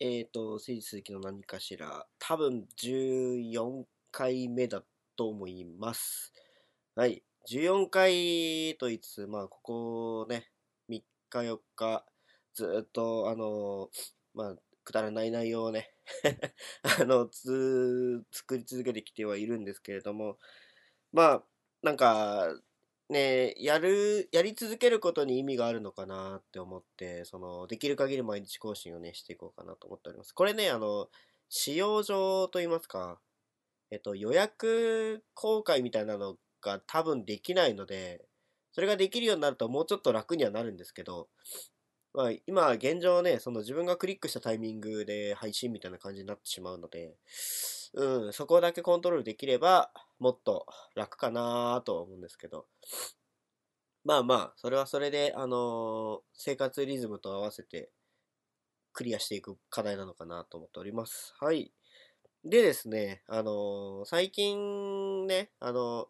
えっ、と、誠実鈴木の何かしら、多分14回目だと思います。はい。14回と言いつつ、まあ、ここね、3日4日、ずっと、あの、まあ、くだらない内容をね、あの、つ、作り続けてきてはいるんですけれども、まあ、なんか、ね、やる、やり続けることに意味があるのかなって思って、その、できる限り毎日更新をね、していこうかなと思っております。これね、あの、使用上といいますか、えっと、予約公開みたいなのが多分できないので、それができるようになるともうちょっと楽にはなるんですけど、まあ、今、現状ね、その自分がクリックしたタイミングで配信みたいな感じになってしまうので、うん、そこだけコントロールできれば、もっと楽かなと思うんですけど、まあまあ、それはそれで、あの生活リズムと合わせてクリアしていく課題なのかなと思っております。はい。でですね、あの最近ね、あの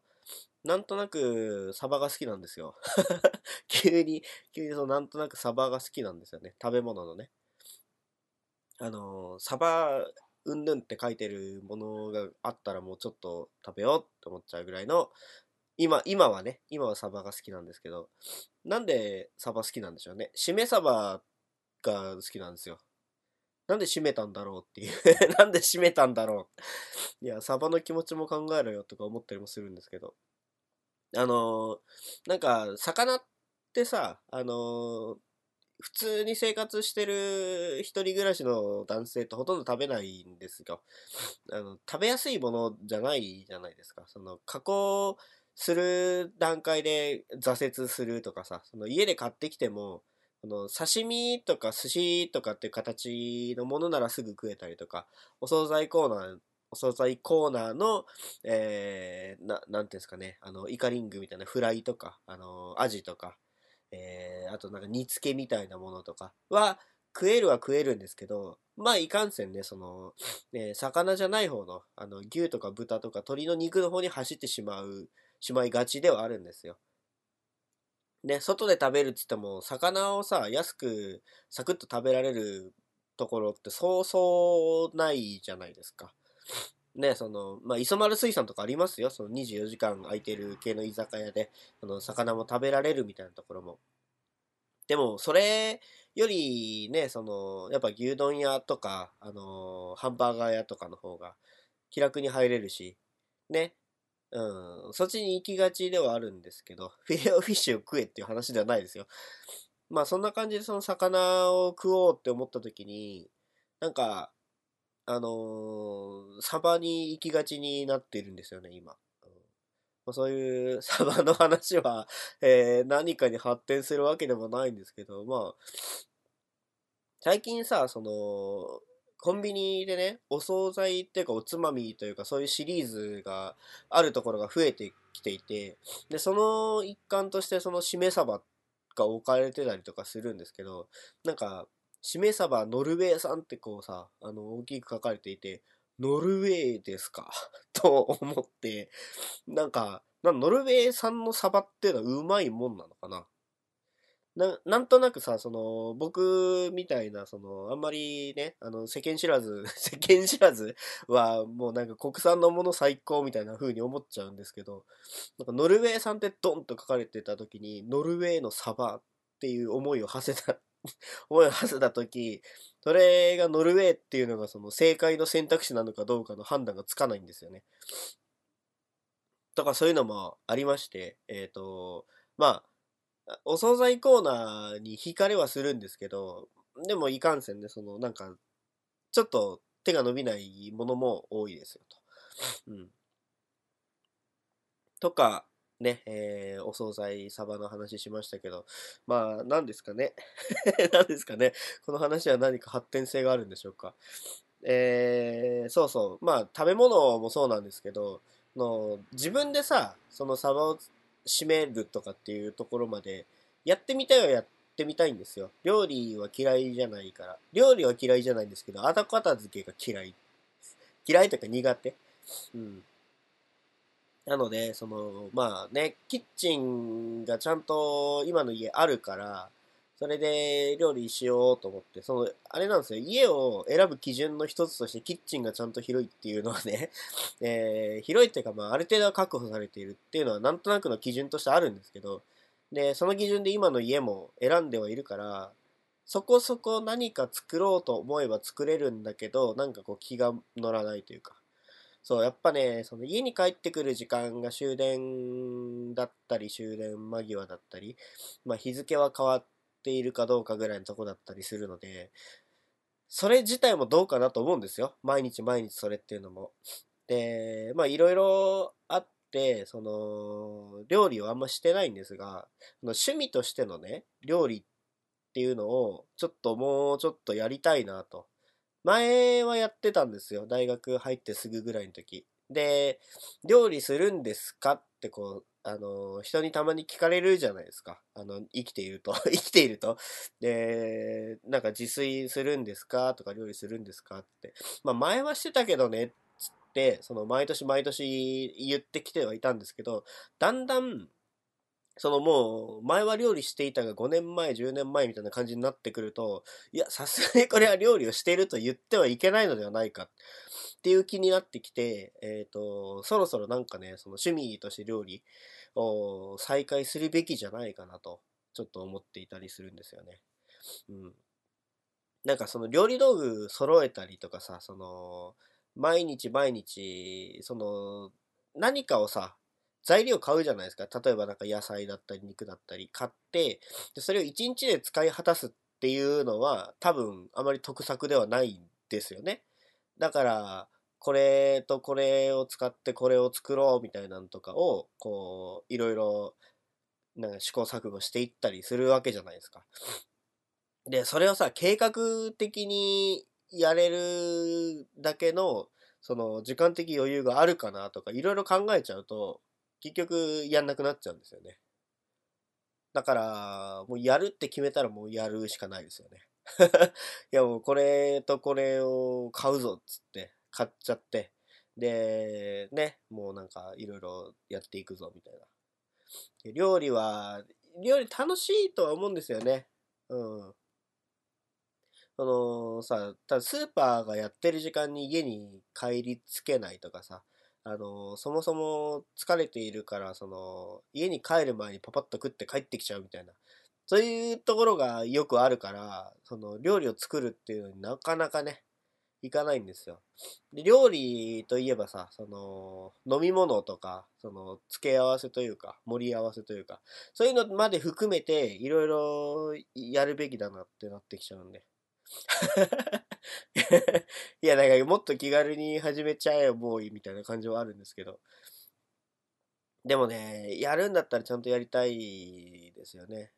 なんとなくサバが好きなんですよ。急に、急にそのなんとなくサバが好きなんですよね。食べ物のね。あのサバ、うんぬんって書いてるものがあったらもうちょっと食べようって思っちゃうぐらいの、今、今はね、今はサバが好きなんですけど、なんでサバ好きなんでしょうね。しめサバが好きなんですよ。なんで閉めたんだろうっていう。なんで閉めたんだろう。いや、サバの気持ちも考えろよとか思ったりもするんですけど。あのーなんか、魚ってさ、あのー普通に生活してる一人暮らしの男性ってほとんど食べないんですよ。あの、食べやすいものじゃないじゃないですか。その、加工する段階で挫折するとかさ、その家で買ってきても、あの刺身とか寿司とかっていう形のものならすぐ食えたりとか、お惣菜コーナー、お惣菜コーナーの、えー、な、なんていうんですかね、あの、イカリングみたいなフライとか、あの、アジとか、えー、あとなんか煮付けみたいなものとかは、食えるは食えるんですけど、まあいかんせんね、その、ね、魚じゃない方の、あの、牛とか豚とか鶏の肉の方に走ってしまう、しまいがちではあるんですよ。ね、外で食べるって言っても、魚をさ、安く、サクッと食べられるところってそうそうないじゃないですか。ね、その、まあ、磯丸水産とかありますよ。その24時間空いてる系の居酒屋で、その、魚も食べられるみたいなところも。でも、それよりね、その、やっぱ牛丼屋とか、あのハンバーガー屋とかの方が気楽に入れるし、ね、うん、そっちに行きがちではあるんですけど、フィレオフィッシュを食えっていう話ではないですよ。まあそんな感じでその魚を食おうって思った時に、なんか、あのーサバに行きがちになってるんですよね、今。ま、そういうサバの話は、えー何かに発展するわけでもないんですけど、まあ、最近さ、その、コンビニでね、お惣菜っていうかおつまみというかそういうシリーズがあるところが増えてきていて、で、その一環としてそのしめ鯖が置かれてたりとかするんですけど、なんか、しめ鯖ノルウェー産ってこうさ、あの、大きく書かれていて、ノルウェーですか？と思って、なんか、ノルウェー産のサバっていうのはうまいもんなのかな？ななんとなくさ、その、僕みたいな、その、あんまりね、あの、世間知らず、世間知らずは、もうなんか国産のもの最高みたいな風に思っちゃうんですけど、なんかノルウェー産ってドンと書かれてた時に、ノルウェーのサバっていう思いを馳せた、思いを馳せた時、それがノルウェーっていうのがその正解の選択肢なのかどうかの判断がつかないんですよね。とかそういうのもありまして、えっ、と、まあ、お惣菜コーナーに惹かれはするんですけど、でもいかんせんね、そのなんか、ちょっと手が伸びないものも多いですよと。うん。とか、ね、えーお惣菜サバの話しましたけど、まあ、何ですかね。何ですかね。この話は何か発展性があるんでしょうか。えー、そうそう。まあ、食べ物もそうなんですけど、の自分でさ、そのサバを締めるとかっていうところまで、やってみたいはやってみたいんですよ。料理は嫌いじゃないから。料理は嫌いじゃないんですけど、後片付けが嫌い。嫌いというか苦手。うん。なので、その、まあね、キッチンがちゃんと今の家あるから、それで料理しようと思って、その、あれなんですよ、家を選ぶ基準の一つとしてキッチンがちゃんと広いっていうのはね、えー、広いっていうか、まあ、ある程度は確保されているっていうのはなんとなくの基準としてあるんですけど、で、その基準で今の家も選んではいるから、そこそこ何か作ろうと思えば作れるんだけど、なんかこう気が乗らないというか。そう、やっぱね、その家に帰ってくる時間が終電だったり、終電間際だったり、まあ日付は変わっているかどうかぐらいのとこだったりするので、それ自体もどうかなと思うんですよ。毎日毎日それっていうのも。で、まあいろいろあって、その、料理をあんましてないんですが、趣味としてのね、料理っていうのを、ちょっともうちょっとやりたいなと。前はやってたんですよ。大学入ってすぐぐらいの時。で、料理するんですか？ってこう、あの、人にたまに聞かれるじゃないですか。あの、生きていると。生きていると。で、なんか自炊するんですか？とか料理するんですか？って。まあ前はしてたけどね、つって、その毎年毎年言ってきてはいたんですけど、だんだんそのもう、前は料理していたが5年前、10年前みたいな感じになってくると、いや、さすがにこれは料理をしていると言ってはいけないのではないかっていう気になってきて、えっ、ー、と、そろそろなんかね、その趣味として料理を再開するべきじゃないかなと、ちょっと思っていたりするんですよね。うん。なんかその料理道具揃えたりとかさ、その、毎日毎日、その、何かをさ、材料買うじゃないですか。例えばなんか野菜だったり肉だったり買って、でそれを1日で使い果たすっていうのは多分あまり得策ではないんですよね。だから、これとこれを使ってこれを作ろうみたいなのとかを、こう、いろいろ、なんか試行錯誤していったりするわけじゃないですか。で、それをさ、計画的にやれるだけの、その時間的余裕があるかなとかいろいろ考えちゃうと、結局やんなくなっちゃうんですよね。だから、もうやるって決めたらもうやるしかないですよね。いやもうこれとこれを買うぞっつって買っちゃって、で、ね、もうなんかいろいろやっていくぞみたいな。料理は、料理楽しいとは思うんですよね。うん。そのさ、ただスーパーがやってる時間に家に帰りつけないとかさ、あの、そもそも疲れているから、その、家に帰る前にパパッと食って帰ってきちゃうみたいな。そういうところがよくあるから、その、料理を作るっていうのになかなかね、いかないんですよ。で、料理といえばさ、その、飲み物とか、その、付け合わせというか、盛り合わせというか、そういうのまで含めて、いろいろやるべきだなってなってきちゃうんで。いや、なんかもっと気軽に始めちゃえよ、ボーイみたいな感じはあるんですけど。でもね、やるんだったらちゃんとやりたいですよね。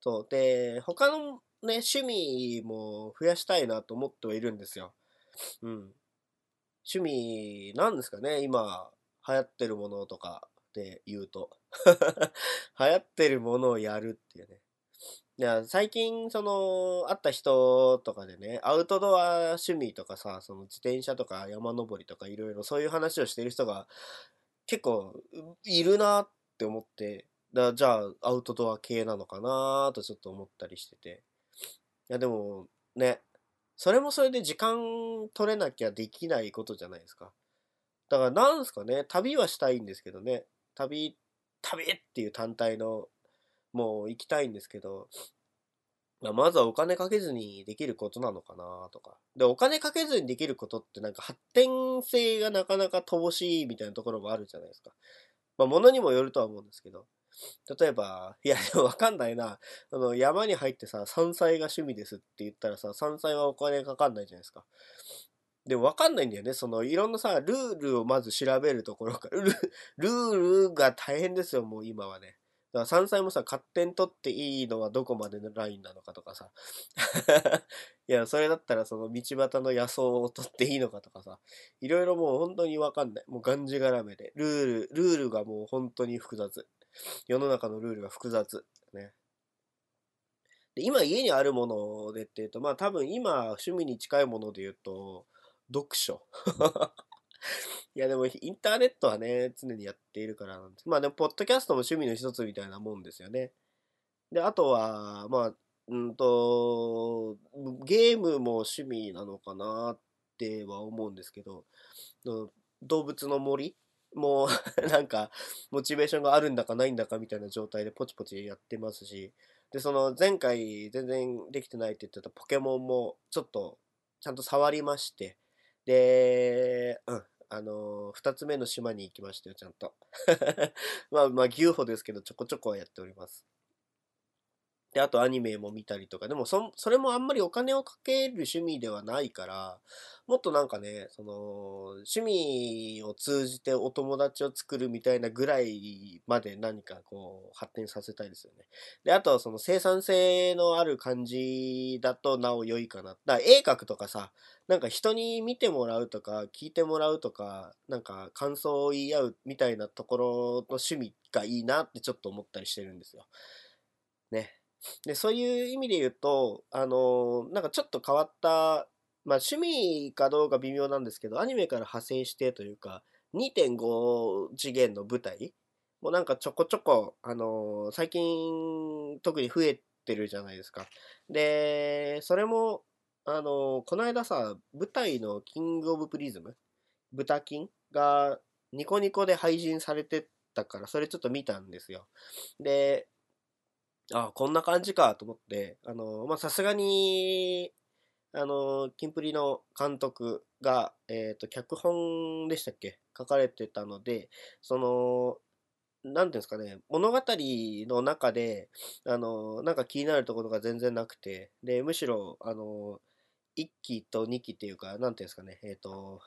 そう。で、他のね、趣味も増やしたいなと思ってはいるんですよ。うん。趣味、なんですかね、今、流行ってるものとかで言うと。流行ってるものをやるっていうね。いや、最近、その、会った人とかでね、アウトドア趣味とかさ、その自転車とか山登りとかいろいろそういう話をしてる人が結構いるなって思って、だじゃあアウトドア系なのかなとちょっと思ったりしてて。いや、でもね、それもそれで時間取れなきゃできないことじゃないですか。だからなんすかね、旅はしたいんですけどね、旅、旅っていう単体のもう行きたいんですけど、ま、ずはお金かけずにできることなのかなとか。で、お金かけずにできることってなんか発展性がなかなか乏しいみたいなところもあるじゃないですか。まあ、物にもよるとは思うんですけど。例えば、いや、わかんないな。あの、山に入ってさ、山菜が趣味ですって言ったらさ、山菜はお金かかんないじゃないですか。でもわかんないんだよね。その、いろんなさ、ルールをまず調べるところから、ルールが大変ですよ、もう今はね。だから山菜もさ、勝手に取っていいのはどこまでのラインなのかとかさ。いや、それだったらその道端の野草を取っていいのかとかさ。いろいろもう本当にわかんない。もうがんじがらめで。ルール、ルールがもう本当に複雑。世の中のルールが複雑。ね。で今家にあるものでっていうと、まあ多分今趣味に近いもので言うと、読書。いやでもインターネットはね、常にやっているからなんです。まあでも、ポッドキャストも趣味の一つみたいなもんですよね。で、あとは、まあ、うんと、ゲームも趣味なのかなっては思うんですけど、動物の森もう なんか、モチベーションがあるんだかないんだかみたいな状態でポチポチやってますし、で、その前回全然できてないって言ってたポケモンもちょっとちゃんと触りまして、で、うん、あのー、二つ目の島に行きましたよ、ちゃんと。まあまあ、牛歩ですけど、ちょこちょこはやっております。で、あとアニメも見たりとか、でもそ、それもあんまりお金をかける趣味ではないから、もっとなんかね、その、趣味を通じてお友達を作るみたいなぐらいまで何かこう、発展させたいですよね。で、あとは、その生産性のある感じだとなお良いかな。だから絵描くとかさ、なんか人に見てもらうとか、聞いてもらうとか、なんか感想を言い合うみたいなところの趣味がいいなってちょっと思ったりしてるんですよ。ね。で、そういう意味で言うと、あのなんかちょっと変わった、まあ趣味かどうか微妙なんですけど、アニメから派生してというか、2.5次元の舞台もなんかちょこちょこ、あの最近特に増えてるじゃないですか。で、それも、あのこの間さ、舞台のキングオブプリズム、豚金がニコニコで配信されてたから、それちょっと見たんですよ。で、あこんな感じかと思って、あの、ま、さすがに、あの、キンプリの監督が、えっ、ー、と、脚本でしたっけ？書かれてたので、その、なんていうんですかね、物語の中で、あの、なんか気になるところが全然なくて、で、むしろ、あの、1期と2期っていうか、なんていうんですかね、えっ、ー、と、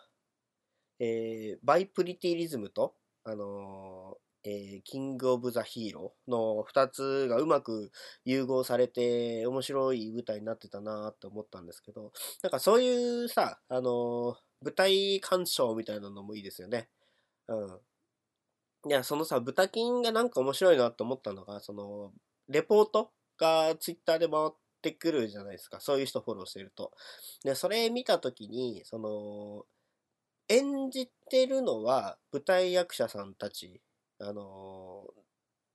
えー、バイプリティリズムと、あのえー、キングオブザヒーローの2つがうまく融合されて面白い舞台になってたなって思ったんですけど、なんかそういうさ、あのー、舞台鑑賞みたいなのもいいですよね。うん。いや、そのさ、豚金がなんか面白いなと思ったのが、その、レポートがツイッターで回ってくるじゃないですか。そういう人フォローしてると。で、それ見たときに、その、演じてるのは舞台役者さんたちあの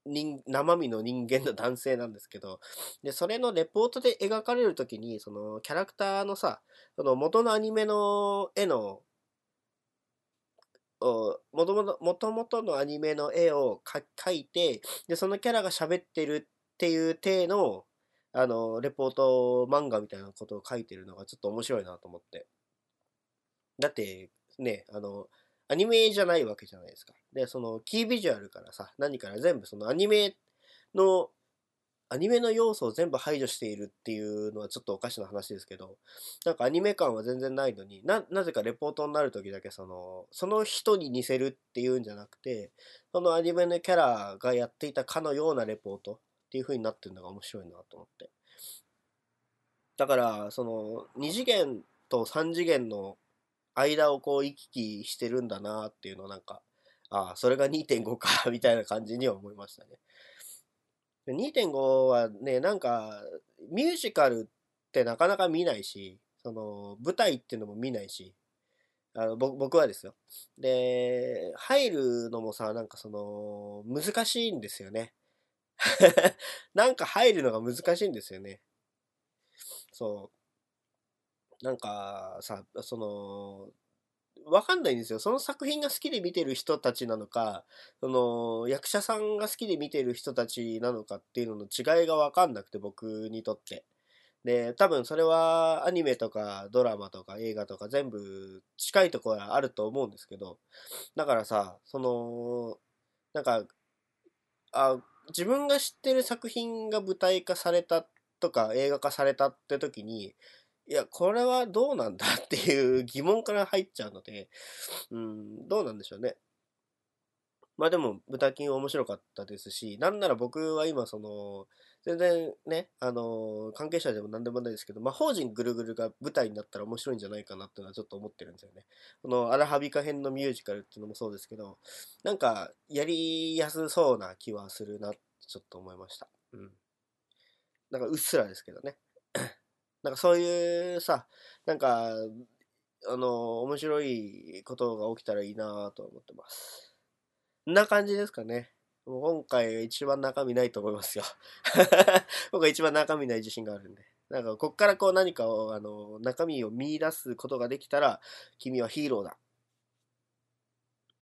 人生身の人間の男性なんですけど、で、それのレポートで描かれるときに、そのキャラクターのさ、その元のアニメの絵の、もともと、のアニメの絵を描いて、で、そのキャラが喋ってるっていう体の、あの、レポート漫画みたいなことを書いてるのがちょっと面白いなと思って。だって、ね、あの、アニメじゃないわけじゃないですか。で、そのキービジュアルからさ、何から全部そのアニメの、アニメの要素を全部排除しているっていうのはちょっとおかしな話ですけど、なんかアニメ感は全然ないのに、な、なぜかレポートになる時だけその、その人に似せるっていうんじゃなくて、そのアニメのキャラがやっていたかのようなレポートっていう風になってるのが面白いなと思って。だから、その、2次元と3次元の間をこう行き来してるんだなっていうのなんか、ああ、それが2.5か みたいな感じには思いましたね。2.5はね、なんか、ミュージカルってなかなか見ないし、その、舞台っていうのも見ないし、あの僕はですよ。で、入るのもさ、なんかその、難しいんですよね。なんか入るのが難しいんですよね。そう。なんかさ、その、わかんないんですよ。その作品が好きで見てる人たちなのか、その、役者さんが好きで見てる人たちなのかっていうのの違いがわかんなくて、僕にとって。で、多分それはアニメとかドラマとか映画とか全部近いところはあると思うんですけど、だからさ、その、なんか、あ、自分が知ってる作品が舞台化されたとか映画化されたって時に、いや、これはどうなんだっていう疑問から入っちゃうので、うん、どうなんでしょうね。まあでも、豚金は面白かったですし、なんなら僕は今、その、全然ね、あの、関係者でも何でもないですけど、魔法陣ぐるぐるが舞台になったら面白いんじゃないかなっていうのはちょっと思ってるんですよね。このアラハビカ編のミュージカルっていうのもそうですけど、なんか、やりやすそうな気はするなってちょっと思いました。うん。なんかうっすらですけどね。なんかそういうさ、なんか、あの、面白いことが起きたらいいなと思ってます。んな感じですかね。もう今回一番中身ないと思いますよ。僕は一番中身ない自信があるんで。なんか、こっからこう何かを、あの、中身を見出すことができたら、君はヒーローだ。